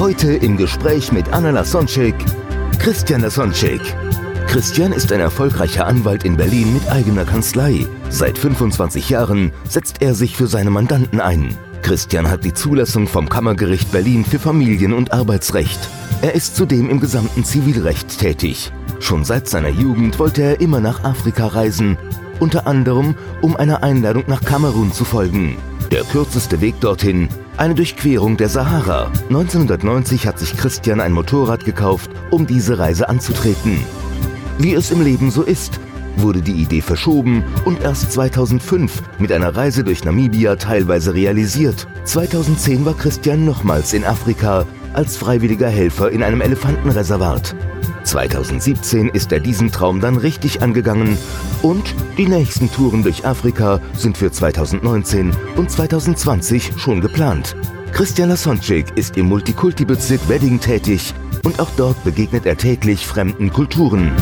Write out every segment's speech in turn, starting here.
Heute im Gespräch mit Anna Lasonczek, Christian Lasonczek. Christian ist ein erfolgreicher Anwalt in Berlin mit eigener Kanzlei. Seit 25 Jahren setzt er sich für seine Mandanten ein. Christian hat die Zulassung vom Kammergericht Berlin für Familien- und Arbeitsrecht. Er ist zudem im gesamten Zivilrecht tätig. Schon seit seiner Jugend wollte er immer nach Afrika reisen, unter anderem um einer Einladung nach Kamerun zu folgen. Der kürzeste Weg dorthin, eine Durchquerung der Sahara. 1990 hat sich Christian ein Motorrad gekauft, um diese Reise anzutreten. Wie es im Leben so ist, wurde die Idee verschoben und erst 2005 mit einer Reise durch Namibia teilweise realisiert. 2010 war Christian nochmals in Afrika als freiwilliger Helfer in einem Elefantenreservat. 2017 ist er diesen Traum dann richtig angegangen und die nächsten Touren durch Afrika sind für 2019 und 2020 schon geplant. Christian Lasonczyk ist im Multikulti-Bezirk Wedding tätig und auch dort begegnet er täglich fremden Kulturen.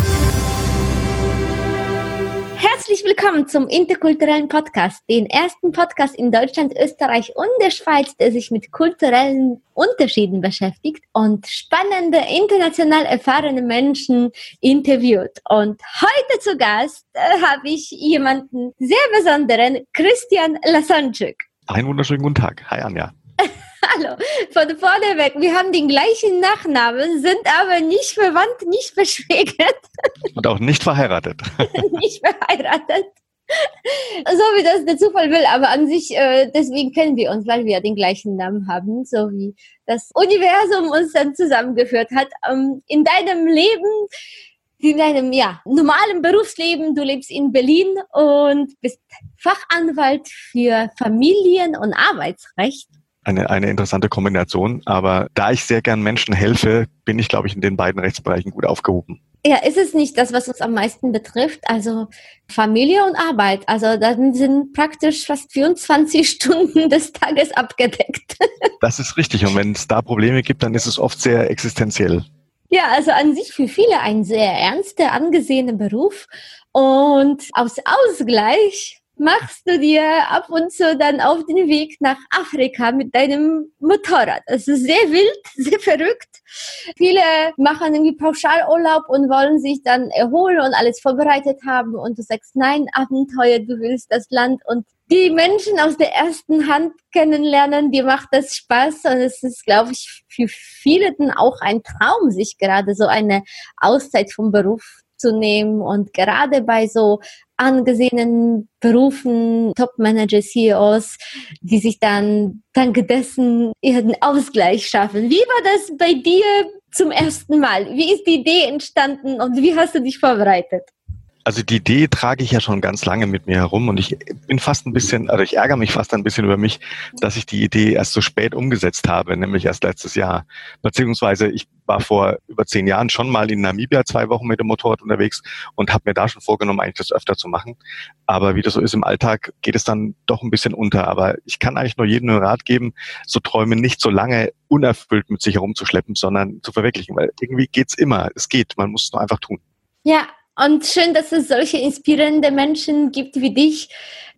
Herzlich willkommen zum interkulturellen Podcast, den ersten Podcast in Deutschland, Österreich und der Schweiz, der sich mit kulturellen Unterschieden beschäftigt und spannende, international erfahrene Menschen interviewt. Und heute zu Gast äh, habe ich jemanden sehr besonderen, Christian Lasonczyk. Einen wunderschönen guten Tag. Hi Anja. Hallo, von vorne weg. Wir haben den gleichen Nachnamen, sind aber nicht verwandt, nicht verschwägert, Und auch nicht verheiratet. nicht verheiratet. So wie das der Zufall will, aber an sich, äh, deswegen kennen wir uns, weil wir den gleichen Namen haben, so wie das Universum uns dann zusammengeführt hat. Ähm, in deinem Leben, in deinem ja, normalen Berufsleben, du lebst in Berlin und bist Fachanwalt für Familien- und Arbeitsrecht. Eine, eine interessante Kombination. Aber da ich sehr gern Menschen helfe, bin ich, glaube ich, in den beiden Rechtsbereichen gut aufgehoben. Ja, ist es nicht das, was uns am meisten betrifft? Also Familie und Arbeit. Also dann sind praktisch fast 24 Stunden des Tages abgedeckt. Das ist richtig. Und wenn es da Probleme gibt, dann ist es oft sehr existenziell. Ja, also an sich für viele ein sehr ernster, angesehener Beruf. Und aus Ausgleich machst du dir ab und zu dann auf den Weg nach Afrika mit deinem Motorrad. Es ist sehr wild, sehr verrückt. Viele machen irgendwie Pauschalurlaub und wollen sich dann erholen und alles vorbereitet haben. Und du sagst, nein, Abenteuer, du willst das Land und die Menschen aus der ersten Hand kennenlernen, dir macht das Spaß und es ist, glaube ich, für viele dann auch ein Traum, sich gerade so eine Auszeit vom Beruf zu nehmen und gerade bei so angesehenen Berufen, Top-Manager, CEOs, die sich dann dank dessen ihren Ausgleich schaffen. Wie war das bei dir zum ersten Mal? Wie ist die Idee entstanden und wie hast du dich vorbereitet? Also die Idee trage ich ja schon ganz lange mit mir herum und ich bin fast ein bisschen, also ich ärgere mich fast ein bisschen über mich, dass ich die Idee erst so spät umgesetzt habe, nämlich erst letztes Jahr. Beziehungsweise ich war vor über zehn Jahren schon mal in Namibia zwei Wochen mit dem Motorrad unterwegs und habe mir da schon vorgenommen, eigentlich das öfter zu machen. Aber wie das so ist im Alltag, geht es dann doch ein bisschen unter. Aber ich kann eigentlich nur jedem einen Rat geben, so Träume nicht so lange unerfüllt mit sich herumzuschleppen, sondern zu verwirklichen, weil irgendwie geht's immer. Es geht, man muss es nur einfach tun. Ja, und schön, dass es solche inspirierende Menschen gibt wie dich,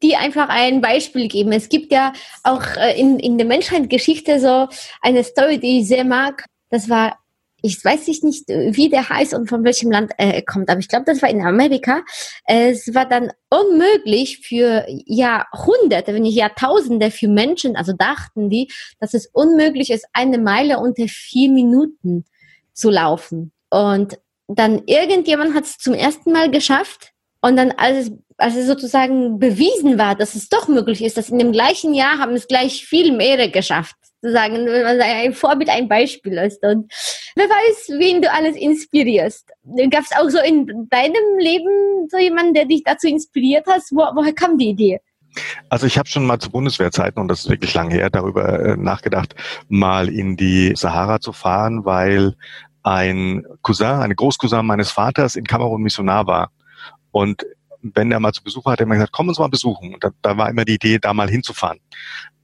die einfach ein Beispiel geben. Es gibt ja auch äh, in, in der Menschheitsgeschichte so eine Story, die ich sehr mag. Das war, ich weiß nicht, wie der heißt und von welchem Land er kommt, aber ich glaube, das war in Amerika. Es war dann unmöglich für Jahrhunderte, wenn nicht Jahrtausende für Menschen, also dachten die, dass es unmöglich ist, eine Meile unter vier Minuten zu laufen. Und dann irgendjemand hat es zum ersten Mal geschafft und dann, als es, als es sozusagen bewiesen war, dass es doch möglich ist, dass in dem gleichen Jahr haben es gleich viel mehr geschafft. Sozusagen, weil ein Vorbild, ein Beispiel ist. Und wer weiß, wen du alles inspirierst. Gab es auch so in deinem Leben so jemanden, der dich dazu inspiriert hat? Wo, woher kam die Idee? Also ich habe schon mal zu Bundeswehrzeiten, und das ist wirklich lang her, darüber äh, nachgedacht, mal in die Sahara zu fahren, weil ein Cousin, eine Großcousin meines Vaters in Kamerun Missionar war. Und wenn er mal zu Besuch war, hat er immer gesagt, komm uns mal besuchen. Und da, da war immer die Idee, da mal hinzufahren.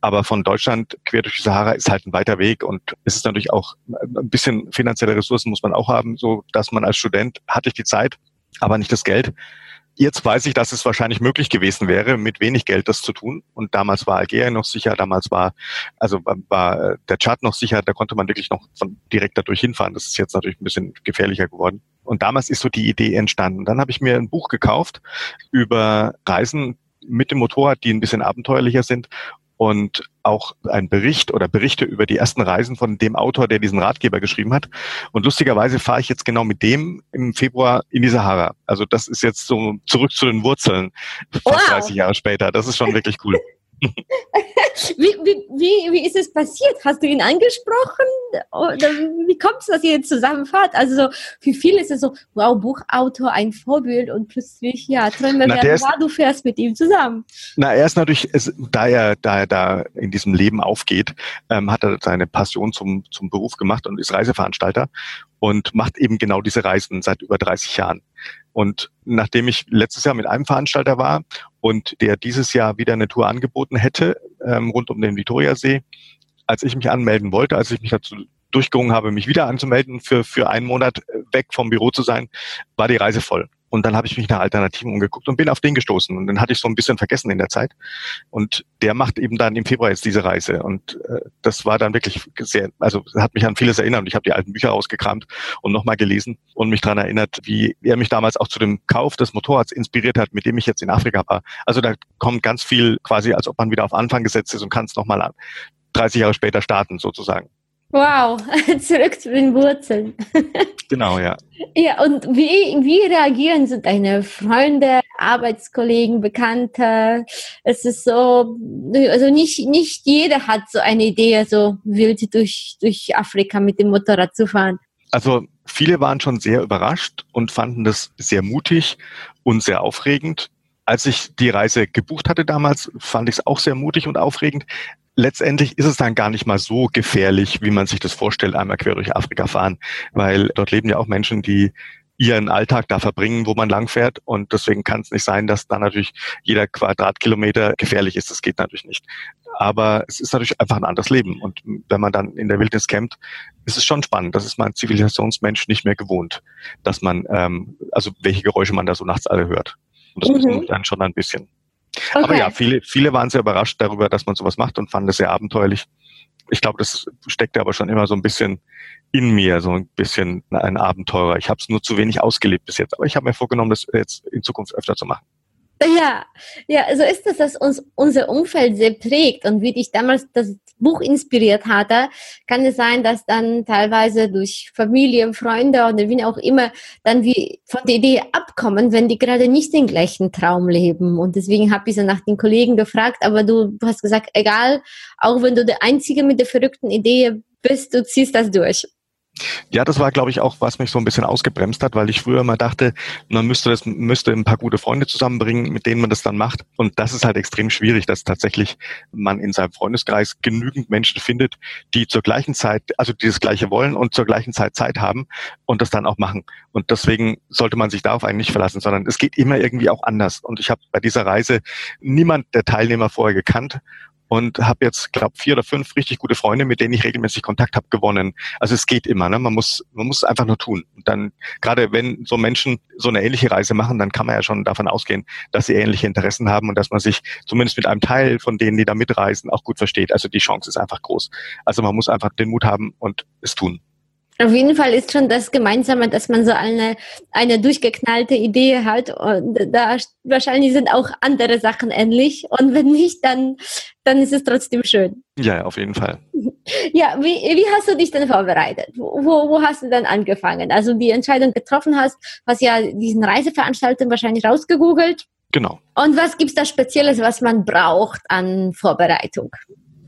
Aber von Deutschland quer durch die Sahara ist halt ein weiter Weg und es ist natürlich auch ein bisschen finanzielle Ressourcen muss man auch haben, so dass man als Student hatte ich die Zeit, aber nicht das Geld. Jetzt weiß ich, dass es wahrscheinlich möglich gewesen wäre, mit wenig Geld das zu tun. Und damals war Algerien noch sicher, damals war, also war der Tschad noch sicher, da konnte man wirklich noch von direkt dadurch hinfahren. Das ist jetzt natürlich ein bisschen gefährlicher geworden. Und damals ist so die Idee entstanden. Dann habe ich mir ein Buch gekauft über Reisen mit dem Motorrad, die ein bisschen abenteuerlicher sind und auch ein Bericht oder Berichte über die ersten Reisen von dem Autor, der diesen Ratgeber geschrieben hat. Und lustigerweise fahre ich jetzt genau mit dem im Februar in die Sahara. Also das ist jetzt so zurück zu den Wurzeln, fast wow. 30 Jahre später. Das ist schon wirklich cool. wie, wie, wie, wie ist es passiert? Hast du ihn angesprochen? Oder wie kommt es, dass ihr jetzt zusammenfahrt? Also für viele ist es so, wow, Buchautor, ein Vorbild und plötzlich, ja, träumen wir werden wahr, du fährst mit ihm zusammen. Na, er ist natürlich, es, da er da, er da in diesem Leben aufgeht, ähm, hat er seine Passion zum, zum Beruf gemacht und ist Reiseveranstalter und macht eben genau diese Reisen seit über 30 Jahren. Und nachdem ich letztes Jahr mit einem Veranstalter war und der dieses Jahr wieder eine Tour angeboten hätte, ähm, rund um den Viktoriasee, als ich mich anmelden wollte, als ich mich dazu durchgerungen habe, mich wieder anzumelden, für, für einen Monat weg vom Büro zu sein, war die Reise voll. Und dann habe ich mich nach Alternativen umgeguckt und bin auf den gestoßen. Und dann hatte ich so ein bisschen vergessen in der Zeit. Und der macht eben dann im Februar jetzt diese Reise. Und äh, das war dann wirklich sehr, also hat mich an vieles erinnert. Und ich habe die alten Bücher rausgekramt und nochmal gelesen und mich daran erinnert, wie er mich damals auch zu dem Kauf des Motorrads inspiriert hat, mit dem ich jetzt in Afrika war. Also da kommt ganz viel quasi, als ob man wieder auf Anfang gesetzt ist und kann es nochmal 30 Jahre später starten sozusagen. Wow, zurück zu den Wurzeln. Genau, ja. Ja, und wie, wie reagieren so deine Freunde, Arbeitskollegen, Bekannte? Es ist so, also nicht, nicht jeder hat so eine Idee, so wild durch, durch Afrika mit dem Motorrad zu fahren. Also viele waren schon sehr überrascht und fanden das sehr mutig und sehr aufregend. Als ich die Reise gebucht hatte damals, fand ich es auch sehr mutig und aufregend letztendlich ist es dann gar nicht mal so gefährlich, wie man sich das vorstellt, einmal quer durch Afrika fahren, weil dort leben ja auch Menschen, die ihren Alltag da verbringen, wo man langfährt. Und deswegen kann es nicht sein, dass da natürlich jeder Quadratkilometer gefährlich ist. Das geht natürlich nicht. Aber es ist natürlich einfach ein anderes Leben. Und wenn man dann in der Wildnis campt, ist es schon spannend. Das ist man Zivilisationsmensch nicht mehr gewohnt, dass man, ähm, also welche Geräusche man da so nachts alle hört. Und das mhm. dann schon ein bisschen. Okay. Aber ja, viele, viele waren sehr überrascht darüber, dass man sowas macht und fanden es sehr abenteuerlich. Ich glaube, das steckte aber schon immer so ein bisschen in mir, so ein bisschen ein Abenteurer. Ich habe es nur zu wenig ausgelebt bis jetzt, aber ich habe mir vorgenommen, das jetzt in Zukunft öfter zu machen. Ja, ja, so ist es, dass uns unser Umfeld sehr prägt und wie dich damals das Buch inspiriert hatte, kann es sein, dass dann teilweise durch Familie, Freunde oder wie auch immer dann wie von der Idee abkommen, wenn die gerade nicht den gleichen Traum leben. Und deswegen habe ich so nach den Kollegen gefragt, aber du, du hast gesagt, egal, auch wenn du der Einzige mit der verrückten Idee bist, du ziehst das durch. Ja, das war, glaube ich, auch, was mich so ein bisschen ausgebremst hat, weil ich früher immer dachte, man müsste das, müsste ein paar gute Freunde zusammenbringen, mit denen man das dann macht. Und das ist halt extrem schwierig, dass tatsächlich man in seinem Freundeskreis genügend Menschen findet, die zur gleichen Zeit, also die das Gleiche wollen und zur gleichen Zeit Zeit haben und das dann auch machen. Und deswegen sollte man sich darauf eigentlich nicht verlassen, sondern es geht immer irgendwie auch anders. Und ich habe bei dieser Reise niemand der Teilnehmer vorher gekannt und habe jetzt, glaube vier oder fünf richtig gute Freunde, mit denen ich regelmäßig Kontakt habe, gewonnen. Also es geht immer, ne? Man muss, man muss es einfach nur tun. Und dann, gerade wenn so Menschen so eine ähnliche Reise machen, dann kann man ja schon davon ausgehen, dass sie ähnliche Interessen haben und dass man sich zumindest mit einem Teil von denen, die da mitreisen, auch gut versteht. Also die Chance ist einfach groß. Also man muss einfach den Mut haben und es tun. Auf jeden Fall ist schon das Gemeinsame, dass man so eine, eine durchgeknallte Idee hat und da wahrscheinlich sind auch andere Sachen ähnlich und wenn nicht, dann, dann ist es trotzdem schön. Ja, auf jeden Fall. Ja, wie, wie hast du dich denn vorbereitet? Wo, wo hast du dann angefangen? Also die Entscheidung getroffen hast, hast ja diesen Reiseveranstalter wahrscheinlich rausgegoogelt. Genau. Und was gibt's da Spezielles, was man braucht an Vorbereitung?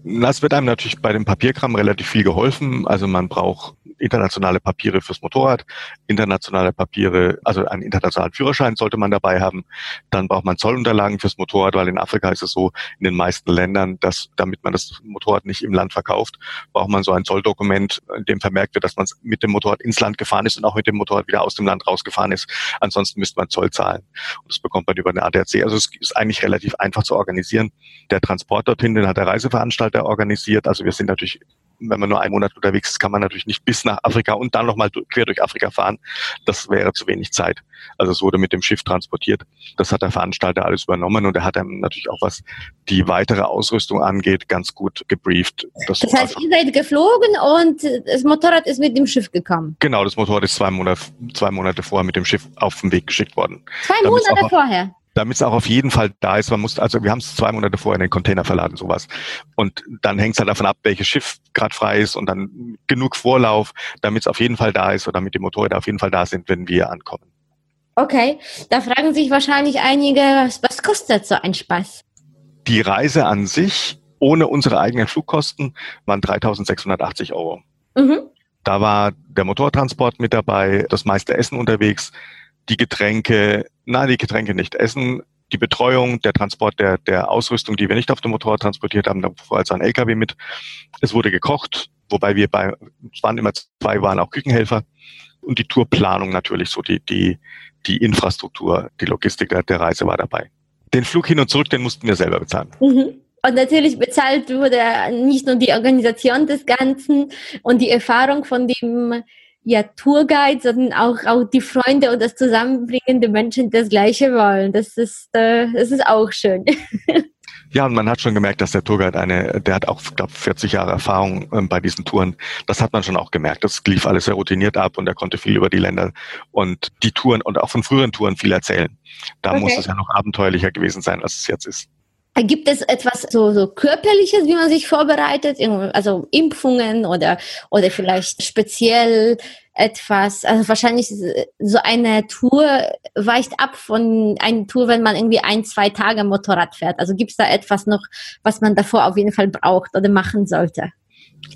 Das wird einem natürlich bei dem Papierkram relativ viel geholfen. Also man braucht internationale Papiere fürs Motorrad, internationale Papiere, also einen internationalen Führerschein sollte man dabei haben. Dann braucht man Zollunterlagen fürs Motorrad, weil in Afrika ist es so, in den meisten Ländern, dass damit man das Motorrad nicht im Land verkauft, braucht man so ein Zolldokument, in dem vermerkt wird, dass man mit dem Motorrad ins Land gefahren ist und auch mit dem Motorrad wieder aus dem Land rausgefahren ist. Ansonsten müsste man Zoll zahlen. Und das bekommt man über eine ADAC. Also es ist eigentlich relativ einfach zu organisieren. Der Transport dorthin, den hat der Reiseveranstalter organisiert. Also wir sind natürlich wenn man nur einen Monat unterwegs ist, kann man natürlich nicht bis nach Afrika und dann nochmal quer durch Afrika fahren. Das wäre zu wenig Zeit. Also es wurde mit dem Schiff transportiert. Das hat der Veranstalter alles übernommen und er hat dann natürlich auch, was die weitere Ausrüstung angeht, ganz gut gebrieft. Das, das heißt, ihr seid geflogen und das Motorrad ist mit dem Schiff gekommen? Genau, das Motorrad ist zwei Monate, zwei Monate vorher mit dem Schiff auf den Weg geschickt worden. Zwei Monate vorher? Damit es auch auf jeden Fall da ist. Man muss, also wir haben es zwei Monate vorher in den Container verladen, sowas. Und dann hängt es halt davon ab, welches Schiff gerade frei ist und dann genug Vorlauf, damit es auf jeden Fall da ist oder damit die Motorräder auf jeden Fall da sind, wenn wir ankommen. Okay, da fragen sich wahrscheinlich einige, was, was kostet so ein Spaß? Die Reise an sich ohne unsere eigenen Flugkosten waren 3.680 Euro. Mhm. Da war der Motortransport mit dabei, das meiste Essen unterwegs, die Getränke, nein, die Getränke nicht, Essen, die Betreuung, der Transport der, der Ausrüstung, die wir nicht auf dem Motorrad transportiert haben, da fuhr also ein LKW mit. Es wurde gekocht, wobei wir bei, es waren immer zwei, waren auch Küchenhelfer. Und die Tourplanung natürlich, so die, die, die Infrastruktur, die Logistik der Reise war dabei. Den Flug hin und zurück, den mussten wir selber bezahlen. Mhm. Und natürlich bezahlt wurde nicht nur die Organisation des Ganzen und die Erfahrung von dem ja, Tourguide, sondern auch, auch die Freunde und das Zusammenbringen der Menschen das Gleiche wollen. Das ist, äh, das ist auch schön. Ja, und man hat schon gemerkt, dass der Tourguide eine, der hat auch, glaube 40 Jahre Erfahrung ähm, bei diesen Touren. Das hat man schon auch gemerkt. Das lief alles sehr routiniert ab und er konnte viel über die Länder und die Touren und auch von früheren Touren viel erzählen. Da okay. muss es ja noch abenteuerlicher gewesen sein, als es jetzt ist. Gibt es etwas so, so körperliches, wie man sich vorbereitet? Also Impfungen oder, oder vielleicht speziell etwas? Also wahrscheinlich so eine Tour weicht ab von einer Tour, wenn man irgendwie ein, zwei Tage Motorrad fährt. Also gibt es da etwas noch, was man davor auf jeden Fall braucht oder machen sollte?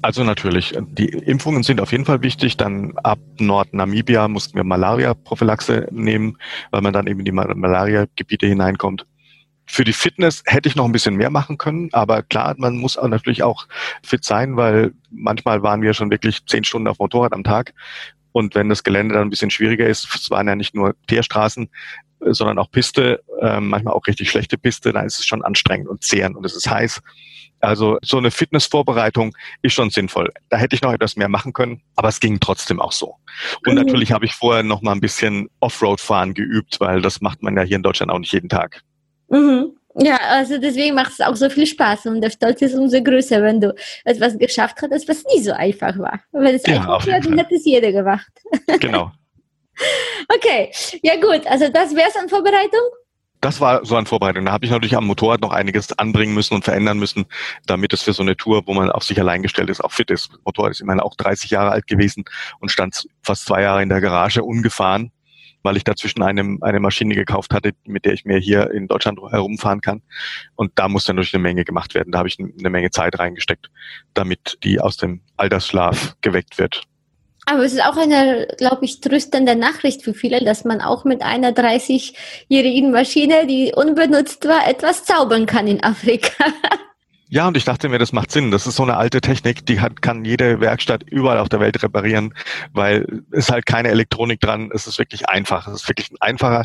Also natürlich, die Impfungen sind auf jeden Fall wichtig. Dann ab Nordnamibia mussten wir Malaria-Prophylaxe nehmen, weil man dann eben in die Malaria-Gebiete hineinkommt. Für die Fitness hätte ich noch ein bisschen mehr machen können, aber klar, man muss auch natürlich auch fit sein, weil manchmal waren wir schon wirklich zehn Stunden auf Motorrad am Tag. Und wenn das Gelände dann ein bisschen schwieriger ist, es waren ja nicht nur Teerstraßen, sondern auch Piste, äh, manchmal auch richtig schlechte Piste, dann ist es schon anstrengend und zehrend und es ist heiß. Also so eine Fitnessvorbereitung ist schon sinnvoll. Da hätte ich noch etwas mehr machen können, aber es ging trotzdem auch so. Und mhm. natürlich habe ich vorher noch mal ein bisschen Offroad-Fahren geübt, weil das macht man ja hier in Deutschland auch nicht jeden Tag. Mhm. Ja, also deswegen macht es auch so viel Spaß und der Stolz ist umso größer, wenn du etwas geschafft hast, was nie so einfach war. Wenn es ja, einfach wäre, dann hätte es jeder gemacht. Genau. okay, ja gut, also das wäre es an Vorbereitung? Das war so an Vorbereitung. Da habe ich natürlich am Motorrad noch einiges anbringen müssen und verändern müssen, damit es für so eine Tour, wo man auf sich allein gestellt ist, auch fit ist. Das Motorrad ist immerhin auch 30 Jahre alt gewesen und stand fast zwei Jahre in der Garage ungefahren weil ich dazwischen eine, eine Maschine gekauft hatte, mit der ich mir hier in Deutschland herumfahren kann. Und da muss dann natürlich eine Menge gemacht werden. Da habe ich eine Menge Zeit reingesteckt, damit die aus dem Altersschlaf geweckt wird. Aber es ist auch eine, glaube ich, tröstende Nachricht für viele, dass man auch mit einer 30-jährigen Maschine, die unbenutzt war, etwas zaubern kann in Afrika. Ja, und ich dachte mir, das macht Sinn. Das ist so eine alte Technik, die hat, kann jede Werkstatt überall auf der Welt reparieren, weil es halt keine Elektronik dran. Es ist wirklich einfach. Es ist wirklich ein einfacher,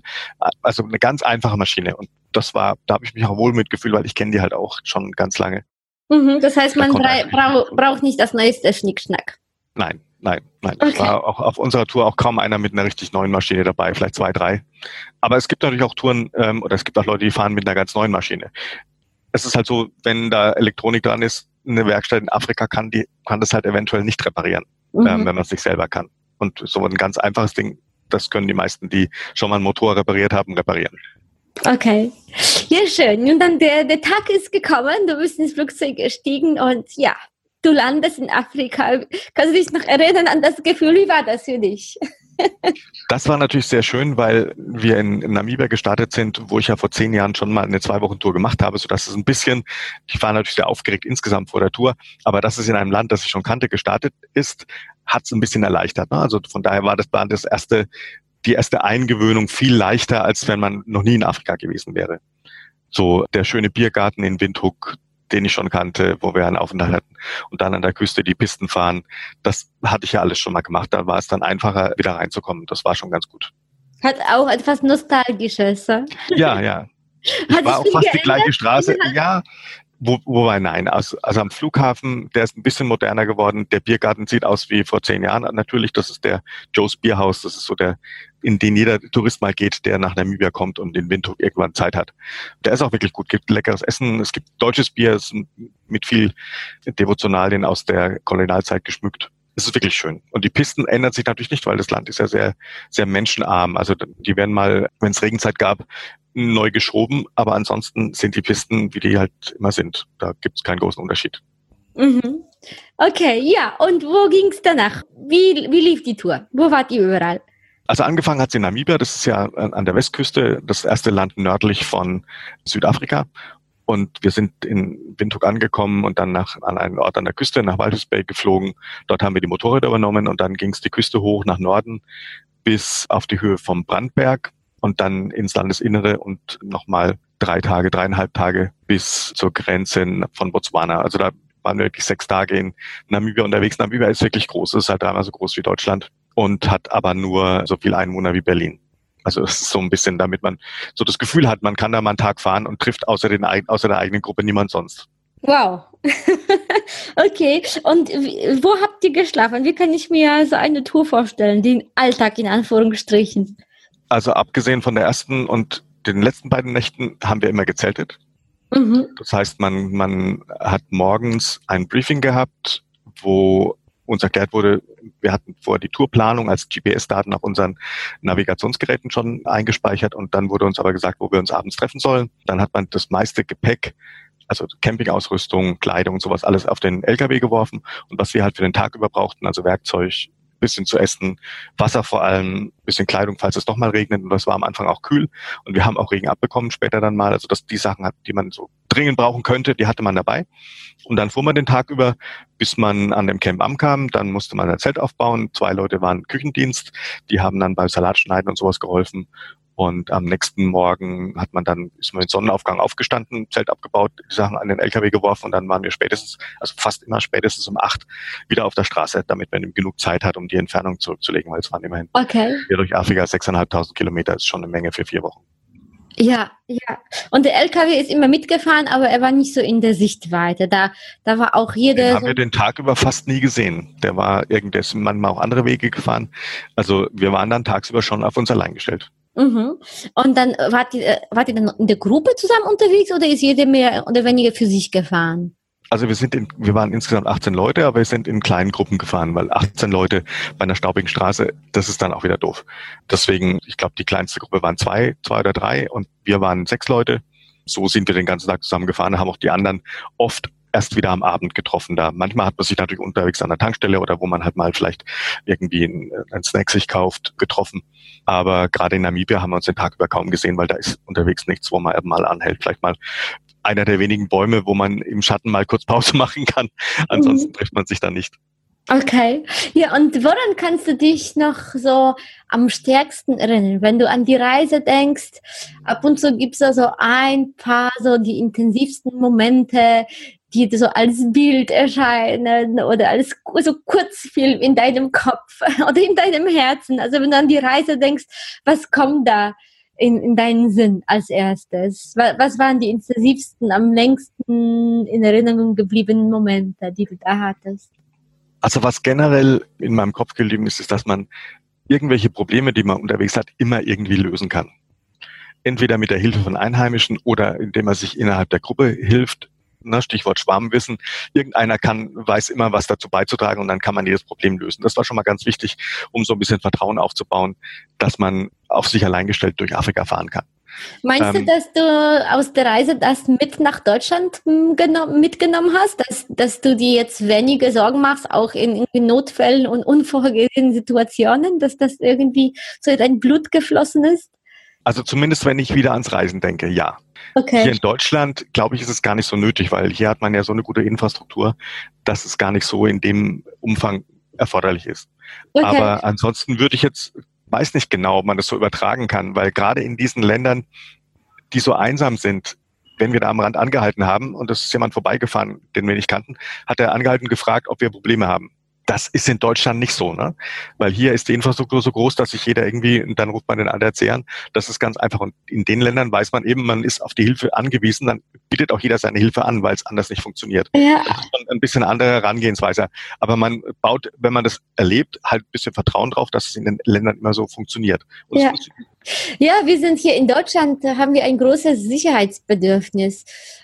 also eine ganz einfache Maschine. Und das war, da habe ich mich auch wohl mitgefühlt, weil ich kenne die halt auch schon ganz lange. Mhm, das heißt, man da brau braucht nicht das neueste Schnickschnack. Nein, nein, nein. Okay. Es war auch auf unserer Tour auch kaum einer mit einer richtig neuen Maschine dabei, vielleicht zwei, drei. Aber es gibt natürlich auch Touren, ähm, oder es gibt auch Leute, die fahren mit einer ganz neuen Maschine es ist halt so, wenn da Elektronik dran ist, eine Werkstatt in Afrika kann die kann das halt eventuell nicht reparieren, mhm. ähm, wenn man es sich selber kann. Und so ein ganz einfaches Ding, das können die meisten, die schon mal einen Motor repariert haben, reparieren. Okay. Ja, schön. Und dann der, der Tag ist gekommen, du bist ins Flugzeug gestiegen und ja, du landest in Afrika. Kannst du dich noch erinnern an das Gefühl? Wie war das für dich? Das war natürlich sehr schön, weil wir in, in, Namibia gestartet sind, wo ich ja vor zehn Jahren schon mal eine Zwei-Wochen-Tour gemacht habe, sodass es ein bisschen, ich war natürlich sehr aufgeregt insgesamt vor der Tour, aber dass es in einem Land, das ich schon kannte, gestartet ist, hat es ein bisschen erleichtert. Ne? Also von daher war das, war das erste, die erste Eingewöhnung viel leichter, als wenn man noch nie in Afrika gewesen wäre. So der schöne Biergarten in Windhoek, den ich schon kannte, wo wir einen Aufenthalt hatten und dann an der Küste die Pisten fahren. Das hatte ich ja alles schon mal gemacht. Da war es dann einfacher, wieder reinzukommen. Das war schon ganz gut. Hat auch etwas Nostalgisches. Ja, ja. Ich war auch fast geändert? die gleiche Straße. Ja, wo, wobei nein, also, also am Flughafen, der ist ein bisschen moderner geworden. Der Biergarten sieht aus wie vor zehn Jahren. Natürlich, das ist der Joe's Bierhaus. Das ist so der, in den jeder Tourist mal geht, der nach Namibia kommt und in Windhoek irgendwann Zeit hat. Der ist auch wirklich gut. Gibt leckeres Essen. Es gibt deutsches Bier mit viel Devotionalien aus der Kolonialzeit geschmückt. Es ist wirklich schön. Und die Pisten ändern sich natürlich nicht, weil das Land ist ja sehr, sehr menschenarm. Also die werden mal, wenn es Regenzeit gab, neu geschoben, aber ansonsten sind die Pisten, wie die halt immer sind. Da gibt es keinen großen Unterschied. Mhm. Okay, ja, und wo ging es danach? Wie, wie lief die Tour? Wo wart ihr überall? Also angefangen hat sie in Namibia, das ist ja an der Westküste, das erste Land nördlich von Südafrika. Und wir sind in Windhoek angekommen und dann nach, an einen Ort an der Küste, nach Walvis Bay geflogen. Dort haben wir die Motorräder übernommen und dann ging es die Küste hoch nach Norden bis auf die Höhe vom Brandberg und dann ins Landesinnere und nochmal drei Tage, dreieinhalb Tage bis zur Grenze von Botswana. Also da waren wir wirklich sechs Tage in Namibia unterwegs. Namibia ist wirklich groß, es ist halt dreimal so groß wie Deutschland und hat aber nur so viel Einwohner wie Berlin. Also es ist so ein bisschen, damit man so das Gefühl hat, man kann da mal einen Tag fahren und trifft außer, den, außer der eigenen Gruppe niemand sonst. Wow. okay. Und wo habt ihr geschlafen? Wie kann ich mir so eine Tour vorstellen? Den Alltag in Anführungsstrichen. Also abgesehen von der ersten und den letzten beiden Nächten haben wir immer gezeltet. Mhm. Das heißt, man, man hat morgens ein Briefing gehabt, wo uns erklärt wurde, wir hatten vorher die Tourplanung als GPS-Daten auf unseren Navigationsgeräten schon eingespeichert und dann wurde uns aber gesagt, wo wir uns abends treffen sollen. Dann hat man das meiste Gepäck, also Campingausrüstung, Kleidung und sowas alles auf den LKW geworfen und was wir halt für den Tag über brauchten, also Werkzeug, bisschen zu essen, Wasser vor allem, bisschen Kleidung, falls es doch mal regnet. Und das war am Anfang auch kühl. Und wir haben auch Regen abbekommen später dann mal. Also dass die Sachen, hat, die man so dringend brauchen könnte, die hatte man dabei. Und dann fuhr man den Tag über, bis man an dem Camp ankam. Dann musste man ein Zelt aufbauen. Zwei Leute waren Küchendienst. Die haben dann beim Salatschneiden und sowas geholfen. Und am nächsten Morgen hat man dann, ist man mit Sonnenaufgang aufgestanden, Zelt abgebaut, die Sachen an den LKW geworfen und dann waren wir spätestens, also fast immer spätestens um acht wieder auf der Straße, damit man genug Zeit hat, um die Entfernung zurückzulegen, weil es waren immerhin okay. hier durch Afrika sechseinhalbtausend Kilometer, ist schon eine Menge für vier Wochen. Ja, ja. Und der LKW ist immer mitgefahren, aber er war nicht so in der Sichtweite. Da, da war auch jeder. Den haben so wir den Tag über fast nie gesehen. Der war irgendwie, manchmal auch andere Wege gefahren. Also wir waren dann tagsüber schon auf uns allein gestellt. Mhm. Und dann wart ihr, äh, wart ihr dann in der Gruppe zusammen unterwegs oder ist jeder mehr oder weniger für sich gefahren? Also wir sind in, wir waren insgesamt 18 Leute, aber wir sind in kleinen Gruppen gefahren, weil 18 Leute bei einer staubigen Straße, das ist dann auch wieder doof. Deswegen, ich glaube, die kleinste Gruppe waren zwei, zwei oder drei und wir waren sechs Leute. So sind wir den ganzen Tag zusammen gefahren, haben auch die anderen oft erst wieder am Abend getroffen da. Manchmal hat man sich natürlich unterwegs an der Tankstelle oder wo man halt mal vielleicht irgendwie einen, einen Snack sich kauft, getroffen. Aber gerade in Namibia haben wir uns den Tag über kaum gesehen, weil da ist unterwegs nichts, wo man mal anhält. Vielleicht mal einer der wenigen Bäume, wo man im Schatten mal kurz Pause machen kann. Ansonsten mhm. trifft man sich da nicht. Okay. Ja, und woran kannst du dich noch so am stärksten erinnern? Wenn du an die Reise denkst, ab und zu gibt es da so ein paar so die intensivsten Momente, die so als Bild erscheinen oder als so Kurzfilm in deinem Kopf oder in deinem Herzen. Also wenn du an die Reise denkst, was kommt da in, in deinen Sinn als erstes? Was, waren die intensivsten, am längsten in Erinnerung gebliebenen Momente, die du da hattest? Also was generell in meinem Kopf geblieben ist, ist, dass man irgendwelche Probleme, die man unterwegs hat, immer irgendwie lösen kann. Entweder mit der Hilfe von Einheimischen oder indem man sich innerhalb der Gruppe hilft, ne, Stichwort Schwarmwissen, irgendeiner kann, weiß immer was dazu beizutragen und dann kann man jedes Problem lösen. Das war schon mal ganz wichtig, um so ein bisschen Vertrauen aufzubauen, dass man auf sich allein gestellt durch Afrika fahren kann. Meinst ähm, du, dass du aus der Reise das mit nach Deutschland hm, mitgenommen hast, dass, dass du dir jetzt weniger Sorgen machst, auch in, in Notfällen und unvorhergesehenen Situationen, dass das irgendwie so in dein Blut geflossen ist? Also zumindest, wenn ich wieder ans Reisen denke, ja. Okay. Hier in Deutschland, glaube ich, ist es gar nicht so nötig, weil hier hat man ja so eine gute Infrastruktur, dass es gar nicht so in dem Umfang erforderlich ist. Okay. Aber ansonsten würde ich jetzt, weiß nicht genau, ob man das so übertragen kann, weil gerade in diesen Ländern, die so einsam sind, wenn wir da am Rand angehalten haben und es ist jemand vorbeigefahren, den wir nicht kannten, hat er angehalten gefragt, ob wir Probleme haben das ist in Deutschland nicht so, ne? Weil hier ist die Infrastruktur so groß, dass sich jeder irgendwie, und dann ruft man den ADAC an. Das ist ganz einfach. Und in den Ländern weiß man eben, man ist auf die Hilfe angewiesen, dann bietet auch jeder seine Hilfe an, weil es anders nicht funktioniert. Ja. Das ist ein bisschen andere Herangehensweise. Aber man baut, wenn man das erlebt, halt ein bisschen Vertrauen drauf, dass es in den Ländern immer so funktioniert. Ja. Ja, wir sind hier in Deutschland, haben wir ein großes Sicherheitsbedürfnis.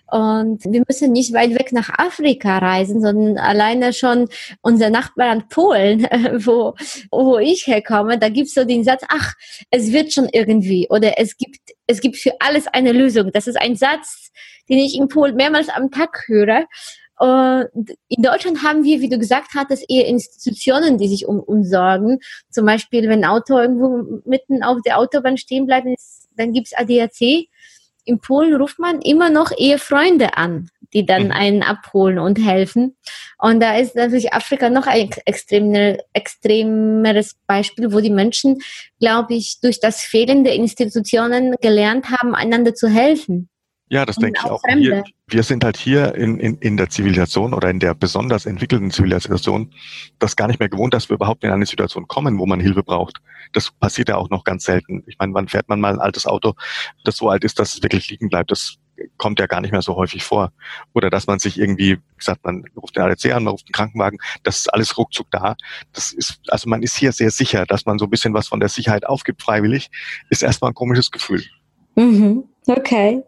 Und wir müssen nicht weit weg nach Afrika reisen, sondern alleine schon unser Nachbarland Polen, wo, wo ich herkomme, da gibt es so den Satz, ach, es wird schon irgendwie oder es gibt, es gibt für alles eine Lösung. Das ist ein Satz, den ich in Polen mehrmals am Tag höre. Und in Deutschland haben wir, wie du gesagt hattest, eher Institutionen, die sich um uns sorgen. Zum Beispiel, wenn ein Auto irgendwo mitten auf der Autobahn stehen bleibt, dann gibt's ADAC. In Polen ruft man immer noch eher Freunde an, die dann mhm. einen abholen und helfen. Und da ist natürlich Afrika noch ein extrem, extremeres Beispiel, wo die Menschen, glaube ich, durch das Fehlen der Institutionen gelernt haben, einander zu helfen. Ja, das denke ich auch. Hier, wir sind halt hier in, in, in der Zivilisation oder in der besonders entwickelten Zivilisation das gar nicht mehr gewohnt, dass wir überhaupt in eine Situation kommen, wo man Hilfe braucht. Das passiert ja auch noch ganz selten. Ich meine, wann fährt man mal ein altes Auto, das so alt ist, dass es wirklich liegen bleibt? Das kommt ja gar nicht mehr so häufig vor. Oder dass man sich irgendwie, wie gesagt, man ruft den ADC an, man ruft den Krankenwagen, das ist alles ruckzuck da. Das ist, also man ist hier sehr sicher, dass man so ein bisschen was von der Sicherheit aufgibt freiwillig, ist erstmal ein komisches Gefühl. Mhm. Okay,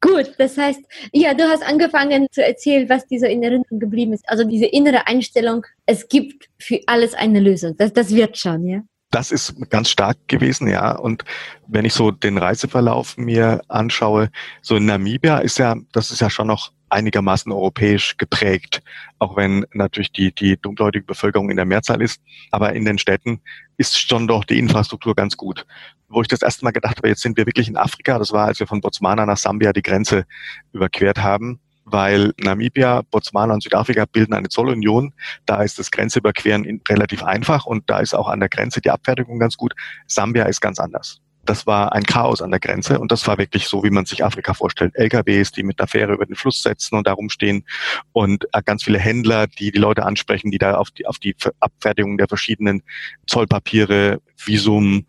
gut. Das heißt, ja, du hast angefangen zu erzählen, was dieser in Erinnerung geblieben ist. Also diese innere Einstellung, es gibt für alles eine Lösung. Das, das wird schon, ja. Das ist ganz stark gewesen, ja. Und wenn ich so den Reiseverlauf mir anschaue, so in Namibia ist ja, das ist ja schon noch einigermaßen europäisch geprägt, auch wenn natürlich die, die dunkelhäutige Bevölkerung in der Mehrzahl ist. Aber in den Städten ist schon doch die Infrastruktur ganz gut. Wo ich das erste Mal gedacht habe, jetzt sind wir wirklich in Afrika, das war, als wir von Botswana nach Sambia die Grenze überquert haben, weil Namibia, Botswana und Südafrika bilden eine Zollunion. Da ist das Grenzüberqueren relativ einfach und da ist auch an der Grenze die Abfertigung ganz gut. Sambia ist ganz anders das war ein Chaos an der Grenze und das war wirklich so, wie man sich Afrika vorstellt. LKWs, die mit der Fähre über den Fluss setzen und darum stehen und äh, ganz viele Händler, die die Leute ansprechen, die da auf die, auf die Abfertigung der verschiedenen Zollpapiere, Visum,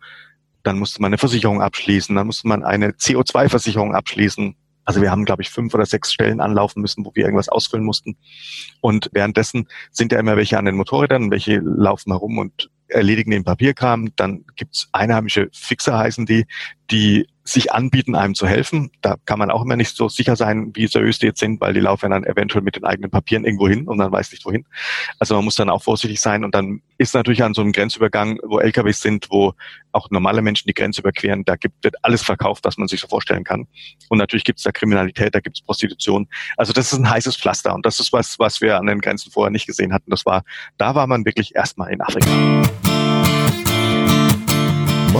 dann musste man eine Versicherung abschließen, dann musste man eine CO2-Versicherung abschließen. Also wir haben, glaube ich, fünf oder sechs Stellen anlaufen müssen, wo wir irgendwas ausfüllen mussten. Und währenddessen sind ja immer welche an den Motorrädern, welche laufen herum und erledigen den Papierkram. Dann gibt's einheimische Fixer heißen die, die sich anbieten, einem zu helfen. Da kann man auch immer nicht so sicher sein, wie seriös die jetzt sind, weil die laufen dann eventuell mit den eigenen Papieren irgendwo hin und man weiß nicht wohin. Also man muss dann auch vorsichtig sein und dann ist natürlich an so einem Grenzübergang, wo LKWs sind, wo auch normale Menschen die Grenze überqueren, da gibt, wird alles verkauft, was man sich so vorstellen kann. Und natürlich gibt es da Kriminalität, da gibt es Prostitution. Also das ist ein heißes Pflaster und das ist was, was wir an den Grenzen vorher nicht gesehen hatten. Das war, da war man wirklich erstmal in Afrika.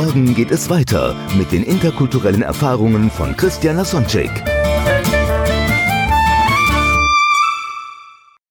Morgen geht es weiter mit den interkulturellen Erfahrungen von Christian Lasonczyk.